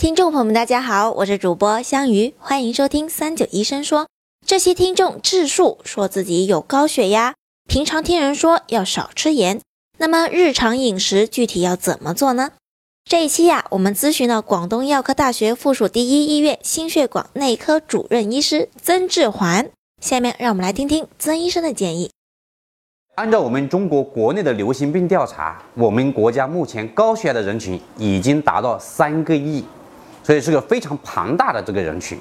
听众朋友们，大家好，我是主播香鱼，欢迎收听三九医生说。这期听众智树说自己有高血压，平常听人说要少吃盐，那么日常饮食具体要怎么做呢？这一期呀，我们咨询了广东药科大学附属第一医院心血管内科主任医师曾志环。下面让我们来听听曾医生的建议。按照我们中国国内的流行病调查，我们国家目前高血压的人群已经达到三个亿。所以是个非常庞大的这个人群，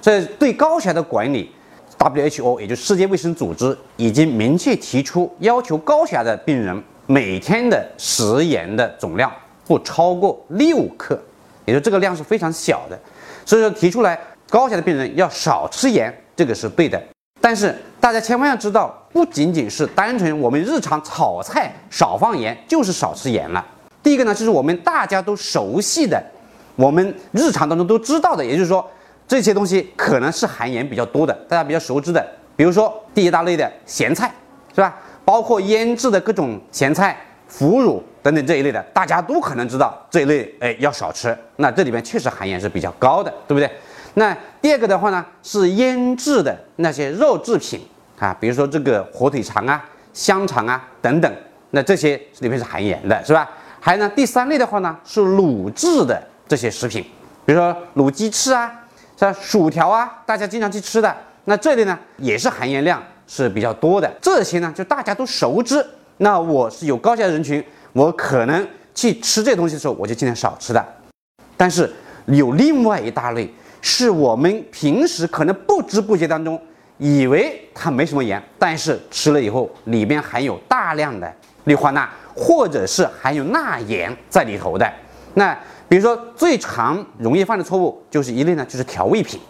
所以对高血压的管理，WHO 也就是世界卫生组织已经明确提出，要求高血压的病人每天的食盐的总量不超过六克，也就这个量是非常小的。所以说提出来高血压的病人要少吃盐，这个是对的。但是大家千万要知道，不仅仅是单纯我们日常炒菜少放盐就是少吃盐了。第一个呢，就是我们大家都熟悉的。我们日常当中都知道的，也就是说，这些东西可能是含盐比较多的，大家比较熟知的，比如说第一大类的咸菜，是吧？包括腌制的各种咸菜、腐乳等等这一类的，大家都可能知道这一类，哎，要少吃。那这里面确实含盐是比较高的，对不对？那第二个的话呢，是腌制的那些肉制品啊，比如说这个火腿肠啊、香肠啊等等，那这些里面是含盐的，是吧？还有呢，第三类的话呢，是卤制的。这些食品，比如说卤鸡翅啊，像薯条啊，大家经常去吃的，那这类呢也是含盐量是比较多的。这些呢就大家都熟知。那我是有高血压人群，我可能去吃这东西的时候，我就尽量少吃的。但是有另外一大类，是我们平时可能不知不觉当中以为它没什么盐，但是吃了以后里边含有大量的氯化钠，或者是含有钠盐在里头的。那比如说，最常容易犯的错误就是一类呢，就是调味品，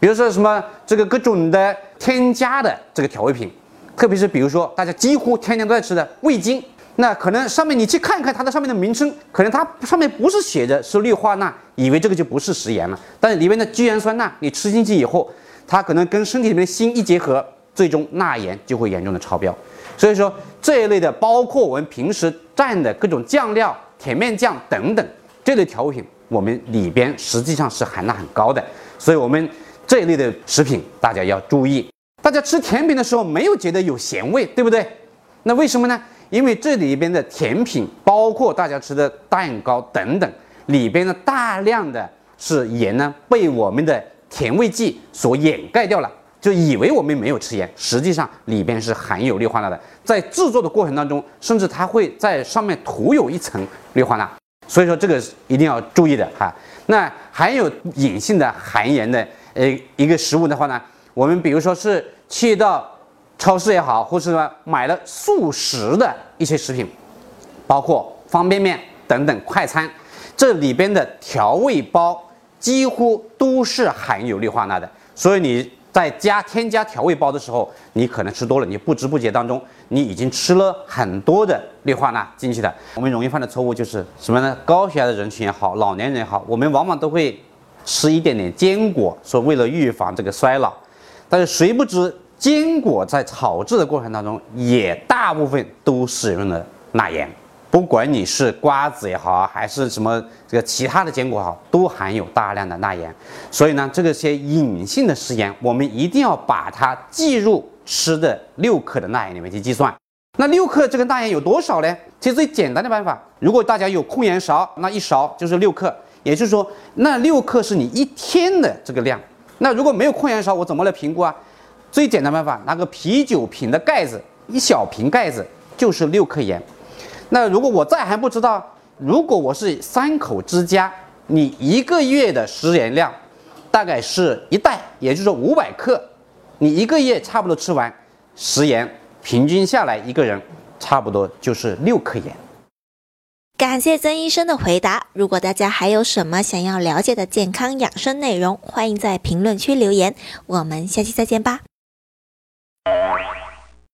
比如说什么这个各种的添加的这个调味品，特别是比如说大家几乎天天都在吃的味精，那可能上面你去看看它的上面的名称，可能它上面不是写着是氯化钠，以为这个就不是食盐了，但是里面的聚氨酸钠你吃进去以后，它可能跟身体里面的锌一结合，最终钠盐就会严重的超标。所以说这一类的，包括我们平时蘸的各种酱料、甜面酱等等。这类调味品，我们里边实际上是含钠很高的，所以我们这一类的食品大家要注意。大家吃甜品的时候没有觉得有咸味，对不对？那为什么呢？因为这里边的甜品，包括大家吃的蛋糕等等，里边的大量的是盐呢，被我们的甜味剂所掩盖掉了，就以为我们没有吃盐，实际上里边是含有氯化钠的。在制作的过程当中，甚至它会在上面涂有一层氯化钠。所以说这个一定要注意的哈。那含有隐性的含盐的呃一个食物的话呢，我们比如说是去到超市也好，或是说买了速食的一些食品，包括方便面等等快餐，这里边的调味包几乎都是含有氯化钠的，所以你。在加添加调味包的时候，你可能吃多了，你不知不觉当中，你已经吃了很多的氯化钠进去的。我们容易犯的错误就是什么呢？高血压的人群也好，老年人也好，我们往往都会吃一点点坚果，说为了预防这个衰老。但是谁不知坚果在炒制的过程当中，也大部分都使用了钠盐。不管你是瓜子也好，还是什么这个其他的坚果好，都含有大量的钠盐。所以呢，这个些隐性的食盐，我们一定要把它计入吃的六克的钠盐里面去计算。那六克这个钠盐有多少呢？其实最简单的办法，如果大家有控盐勺，那一勺就是六克，也就是说，那六克是你一天的这个量。那如果没有控盐勺，我怎么来评估啊？最简单办法，拿个啤酒瓶的盖子，一小瓶盖子就是六克盐。那如果我再还不知道，如果我是三口之家，你一个月的食盐量大概是一袋，也就是说五百克，你一个月差不多吃完食盐，平均下来一个人差不多就是六克盐。感谢曾医生的回答。如果大家还有什么想要了解的健康养生内容，欢迎在评论区留言。我们下期再见吧。